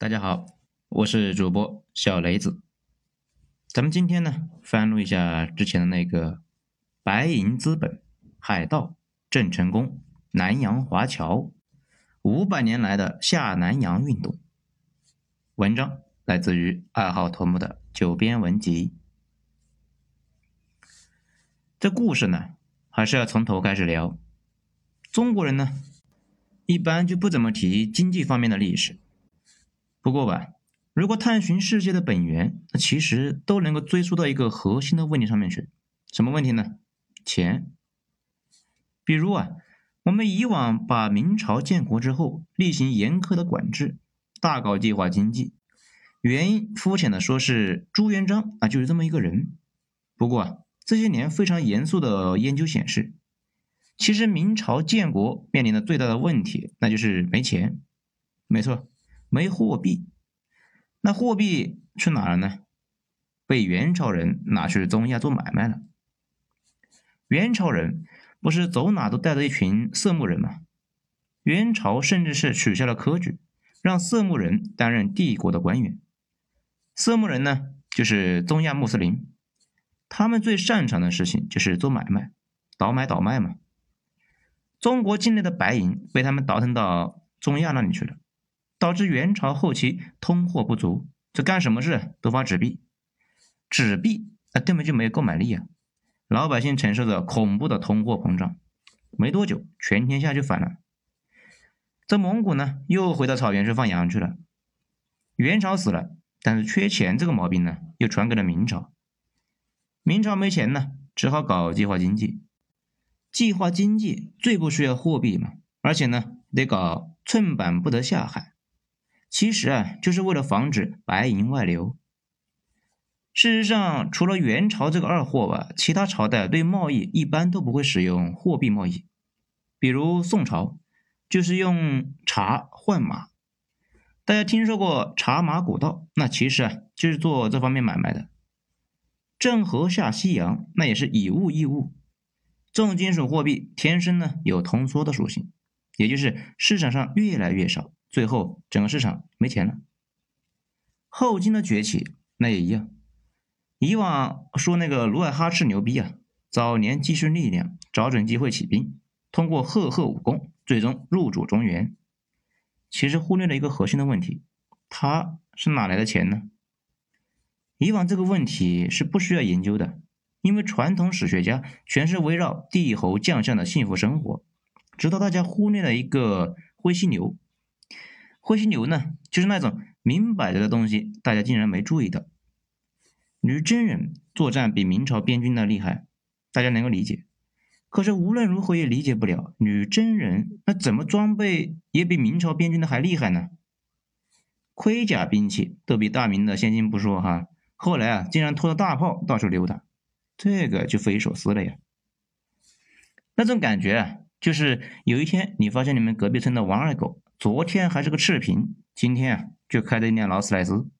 大家好，我是主播小雷子。咱们今天呢，翻录一下之前的那个白银资本、海盗、郑成功、南洋华侨五百年来的下南洋运动。文章来自于二号头目的九编文集。这故事呢，还是要从头开始聊。中国人呢，一般就不怎么提经济方面的历史。不过吧，如果探寻世界的本源，那其实都能够追溯到一个核心的问题上面去。什么问题呢？钱。比如啊，我们以往把明朝建国之后，例行严苛的管制，大搞计划经济，原因肤浅的说是朱元璋啊，就是这么一个人。不过啊，这些年非常严肃的研究显示，其实明朝建国面临的最大的问题，那就是没钱。没错。没货币，那货币去哪了呢？被元朝人拿去中亚做买卖了。元朝人不是走哪都带着一群色目人吗？元朝甚至是取消了科举，让色目人担任帝国的官员。色目人呢，就是中亚穆斯林，他们最擅长的事情就是做买卖，倒买倒卖嘛。中国境内的白银被他们倒腾到中亚那里去了。导致元朝后期通货不足，这干什么事都发纸币，纸币啊根本就没有购买力啊！老百姓承受着恐怖的通货膨胀，没多久全天下就反了。这蒙古呢，又回到草原去放羊去了。元朝死了，但是缺钱这个毛病呢，又传给了明朝。明朝没钱呢，只好搞计划经济。计划经济最不需要货币嘛，而且呢，得搞寸板不得下海。其实啊，就是为了防止白银外流。事实上，除了元朝这个二货吧，其他朝代对贸易一般都不会使用货币贸易。比如宋朝，就是用茶换马。大家听说过茶马古道？那其实啊，就是做这方面买卖的。郑和下西洋，那也是以物易物。重金属货币天生呢有通缩的属性，也就是市场上越来越少。最后，整个市场没钱了。后金的崛起，那也一样。以往说那个努尔哈赤牛逼啊，早年积蓄力量，找准机会起兵，通过赫赫武功，最终入主中原。其实忽略了一个核心的问题，他是哪来的钱呢？以往这个问题是不需要研究的，因为传统史学家全是围绕帝侯将相的幸福生活，直到大家忽略了一个灰犀牛。灰犀牛呢，就是那种明摆着的东西，大家竟然没注意到。女真人作战比明朝边军的厉害，大家能够理解。可是无论如何也理解不了，女真人那怎么装备也比明朝边军的还厉害呢？盔甲兵器都比大明的先进不说哈，后来啊，竟然拖着大炮到处溜达，这个就匪夷所思了呀。那种感觉啊，就是有一天你发现你们隔壁村的王二狗。昨天还是个赤贫，今天啊就开着一辆劳斯莱斯。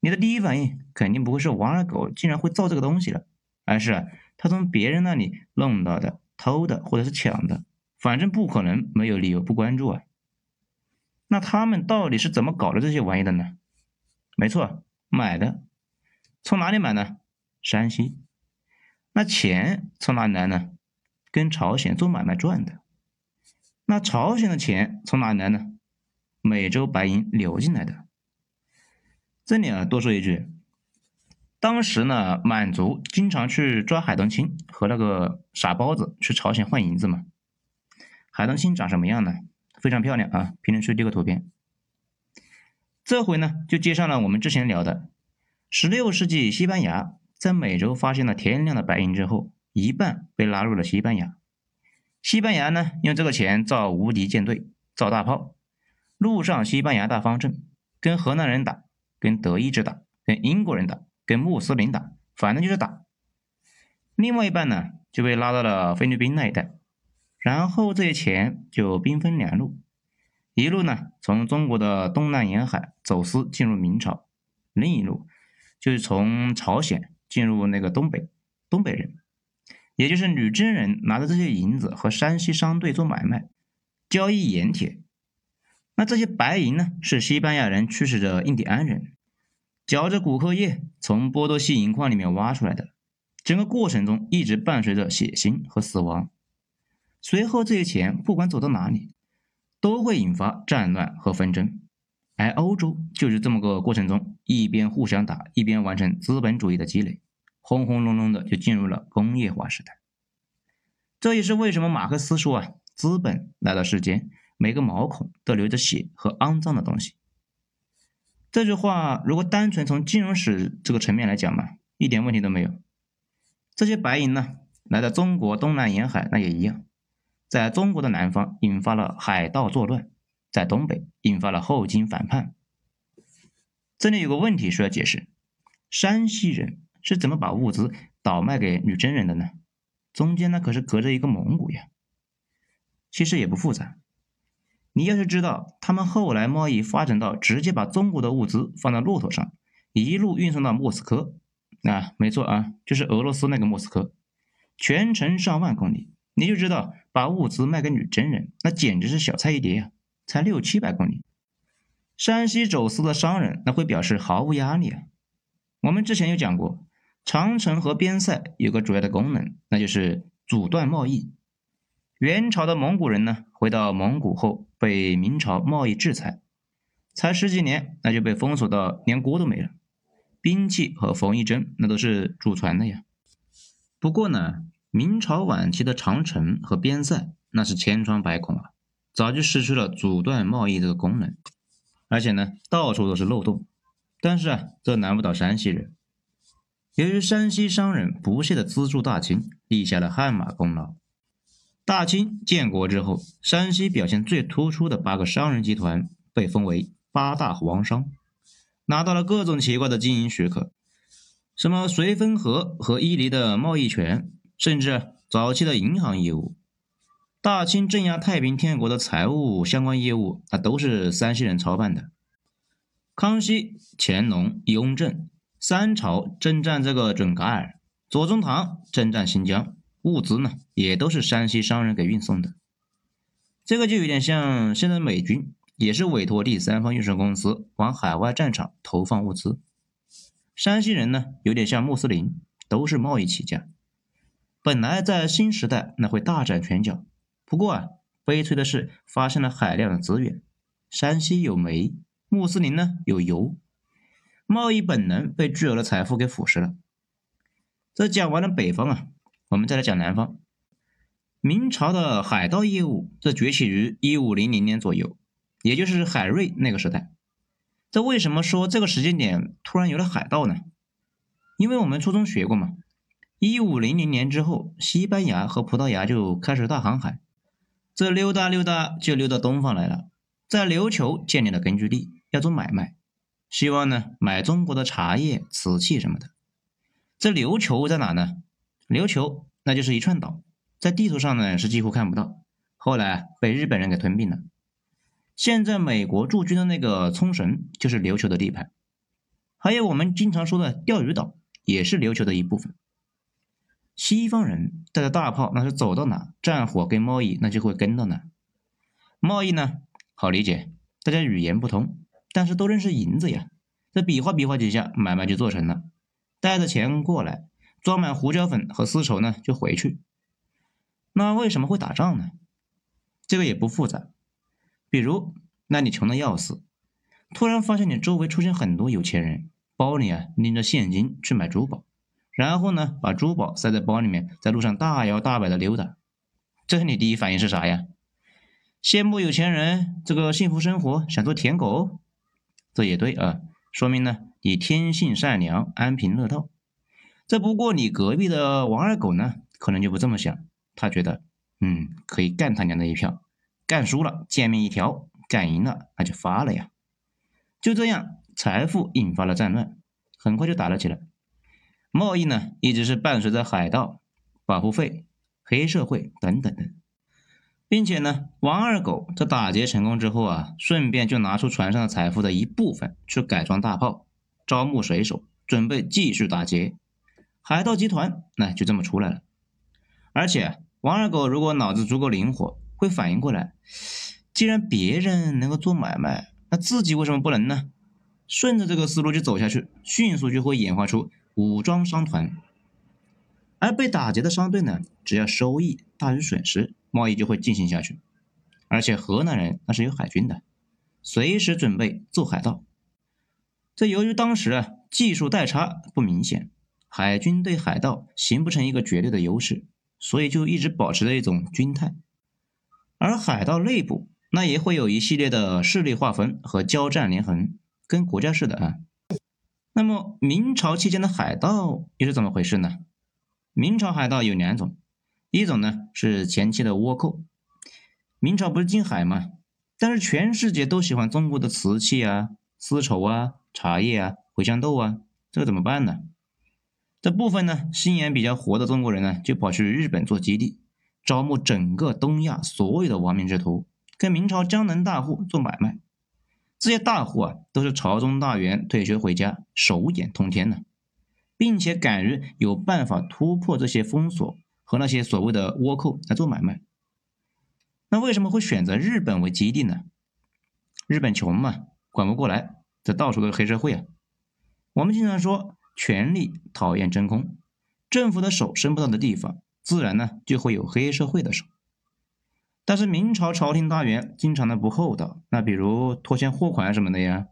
你的第一反应肯定不会是王二狗竟然会造这个东西了，而是他从别人那里弄到的、偷的或者是抢的，反正不可能没有理由不关注啊。那他们到底是怎么搞的这些玩意的呢？没错，买的。从哪里买呢？山西。那钱从哪里来呢？跟朝鲜做买卖赚的。那朝鲜的钱从哪里来呢？美洲白银流进来的。这里啊，多说一句，当时呢，满族经常去抓海东青和那个傻包子去朝鲜换银子嘛。海东青长什么样呢？非常漂亮啊！评论区丢个图片。这回呢，就接上了我们之前聊的，十六世纪西班牙在美洲发现了天量的白银之后，一半被拉入了西班牙。西班牙呢，用这个钱造无敌舰队，造大炮，陆上西班牙大方阵，跟荷兰人打，跟德意志打，跟英国人打，跟穆斯林打，反正就是打。另外一半呢，就被拉到了菲律宾那一带，然后这些钱就兵分两路，一路呢从中国的东南沿海走私进入明朝，另一路就是从朝鲜进入那个东北，东北人。也就是女真人拿着这些银子和山西商队做买卖，交易盐铁。那这些白银呢，是西班牙人驱使着印第安人，嚼着骨科液从波多西银矿里面挖出来的。整个过程中一直伴随着血腥和死亡。随后这些钱不管走到哪里，都会引发战乱和纷争。而欧洲就是这么个过程中，一边互相打，一边完成资本主义的积累，轰轰隆隆的就进入了工业化时代。这也是为什么马克思说啊，资本来到世间，每个毛孔都流着血和肮脏的东西。这句话如果单纯从金融史这个层面来讲嘛，一点问题都没有。这些白银呢，来到中国东南沿海，那也一样，在中国的南方引发了海盗作乱，在东北引发了后金反叛。这里有个问题需要解释：山西人是怎么把物资倒卖给女真人的呢？中间那可是隔着一个蒙古呀。其实也不复杂，你要是知道他们后来贸易发展到直接把中国的物资放到骆驼上，一路运送到莫斯科。啊，没错啊，就是俄罗斯那个莫斯科，全程上万公里，你就知道把物资卖给女真人，那简直是小菜一碟啊！才六七百公里，山西走私的商人那会表示毫无压力啊。我们之前有讲过，长城和边塞有个主要的功能，那就是阻断贸易。元朝的蒙古人呢，回到蒙古后被明朝贸易制裁，才十几年，那就被封锁到连锅都没了。兵器和缝衣针那都是祖传的呀。不过呢，明朝晚期的长城和边塞那是千疮百孔啊，早就失去了阻断贸易这个功能，而且呢，到处都是漏洞。但是啊，这难不倒山西人。由于山西商人不懈的资助大清，立下了汗马功劳。大清建国之后，山西表现最突出的八个商人集团被封为八大王商。拿到了各种奇怪的经营许可，什么绥芬河和伊犁的贸易权，甚至早期的银行业务。大清镇压太平天国的财务相关业务，那都是山西人操办的。康熙、乾隆、雍正三朝征战这个准噶尔，左宗棠征战新疆，物资呢也都是山西商人给运送的。这个就有点像现在美军。也是委托第三方运输公司往海外战场投放物资。山西人呢，有点像穆斯林，都是贸易起家。本来在新时代那会大展拳脚，不过啊，悲催的是发现了海量的资源。山西有煤，穆斯林呢有油，贸易本能被巨额的财富给腐蚀了。这讲完了北方啊，我们再来讲南方。明朝的海盗业务这崛起于一五零零年左右。也就是海瑞那个时代，这为什么说这个时间点突然有了海盗呢？因为我们初中学过嘛，一五零零年之后，西班牙和葡萄牙就开始大航海，这溜达溜达就溜到东方来了，在琉球建立了根据地，要做买卖，希望呢买中国的茶叶、瓷器什么的。这琉球在哪呢？琉球那就是一串岛，在地图上呢是几乎看不到，后来被日本人给吞并了。现在美国驻军的那个冲绳就是琉球的地盘，还有我们经常说的钓鱼岛也是琉球的一部分。西方人带着大炮，那是走到哪，战火跟贸易那就会跟到哪。贸易呢好理解，大家语言不通，但是都认识银子呀，这比划比划几下，买卖就做成了。带着钱过来，装满胡椒粉和丝绸呢就回去。那为什么会打仗呢？这个也不复杂。比如，那你穷的要死，突然发现你周围出现很多有钱人，包里啊拎着现金去买珠宝，然后呢把珠宝塞在包里面，在路上大摇大摆的溜达，这你第一反应是啥呀？羡慕有钱人这个幸福生活，想做舔狗？这也对啊，说明呢你天性善良，安贫乐道。这不过你隔壁的王二狗呢，可能就不这么想，他觉得，嗯，可以干他娘的一票。干输了，贱命一条；干赢了，那就发了呀。就这样，财富引发了战乱，很快就打了起来。贸易呢，一直是伴随着海盗、保护费、黑社会等等等，并且呢，王二狗这打劫成功之后啊，顺便就拿出船上的财富的一部分去改装大炮，招募水手，准备继续打劫。海盗集团那就这么出来了。而且，王二狗如果脑子足够灵活。会反应过来，既然别人能够做买卖，那自己为什么不能呢？顺着这个思路去走下去，迅速就会演化出武装商团。而被打劫的商队呢，只要收益大于损失，贸易就会进行下去。而且河南人那是有海军的，随时准备做海盗。这由于当时啊技术代差不明显，海军对海盗形不成一个绝对的优势，所以就一直保持着一种军态。而海盗内部那也会有一系列的势力划分和交战连横，跟国家似的啊。那么明朝期间的海盗又是怎么回事呢？明朝海盗有两种，一种呢是前期的倭寇。明朝不是禁海吗？但是全世界都喜欢中国的瓷器啊、丝绸啊、茶叶啊、茴香豆啊，这个怎么办呢？这部分呢心眼比较活的中国人呢，就跑去日本做基地，招募整个东亚所有的亡命之徒，跟明朝江南大户做买卖。这些大户啊，都是朝中大员退休回家，手眼通天的，并且敢于有办法突破这些封锁，和那些所谓的倭寇来做买卖。那为什么会选择日本为基地呢？日本穷嘛，管不过来，这到处都是黑社会啊。我们经常说，权力讨厌真空，政府的手伸不到的地方，自然呢就会有黑社会的手。但是明朝朝廷大员经常的不厚道，那比如拖欠货款什么的呀，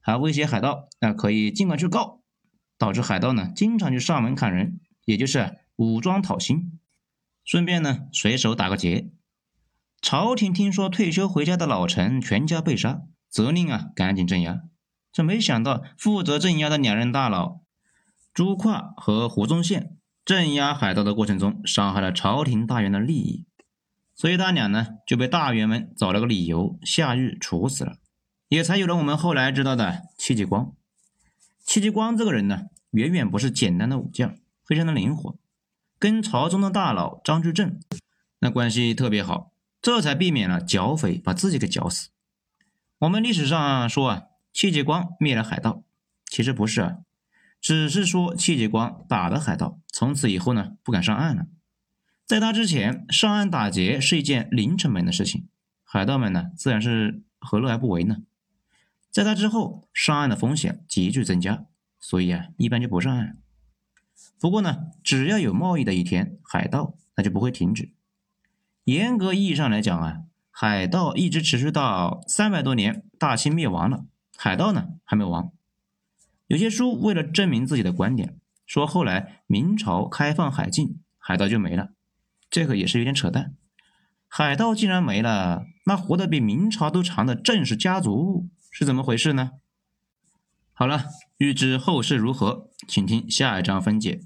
还威胁海盗，那可以尽管去告，导致海盗呢经常去上门砍人，也就是武装讨薪，顺便呢随手打个劫。朝廷听说退休回家的老臣全家被杀，责令啊赶紧镇压。这没想到负责镇压的两任大佬朱棧和胡宗宪，镇压海盗的过程中伤害了朝廷大员的利益，所以他俩呢就被大员们找了个理由下狱处死了，也才有了我们后来知道的戚继光。戚继光这个人呢，远远不是简单的武将，非常的灵活，跟朝中的大佬张居正那关系特别好。这才避免了剿匪把自己给绞死。我们历史上说啊，戚继光灭了海盗，其实不是啊，只是说戚继光打了海盗，从此以后呢不敢上岸了。在他之前，上岸打劫是一件零成本的事情，海盗们呢自然是何乐而不为呢？在他之后，上岸的风险急剧增加，所以啊一般就不上岸。不过呢，只要有贸易的一天，海盗那就不会停止。严格意义上来讲啊，海盗一直持续到三百多年，大清灭亡了，海盗呢还没亡。有些书为了证明自己的观点，说后来明朝开放海禁，海盗就没了，这个也是有点扯淡。海盗既然没了，那活得比明朝都长的郑氏家族是怎么回事呢？好了，欲知后事如何，请听下一章分解。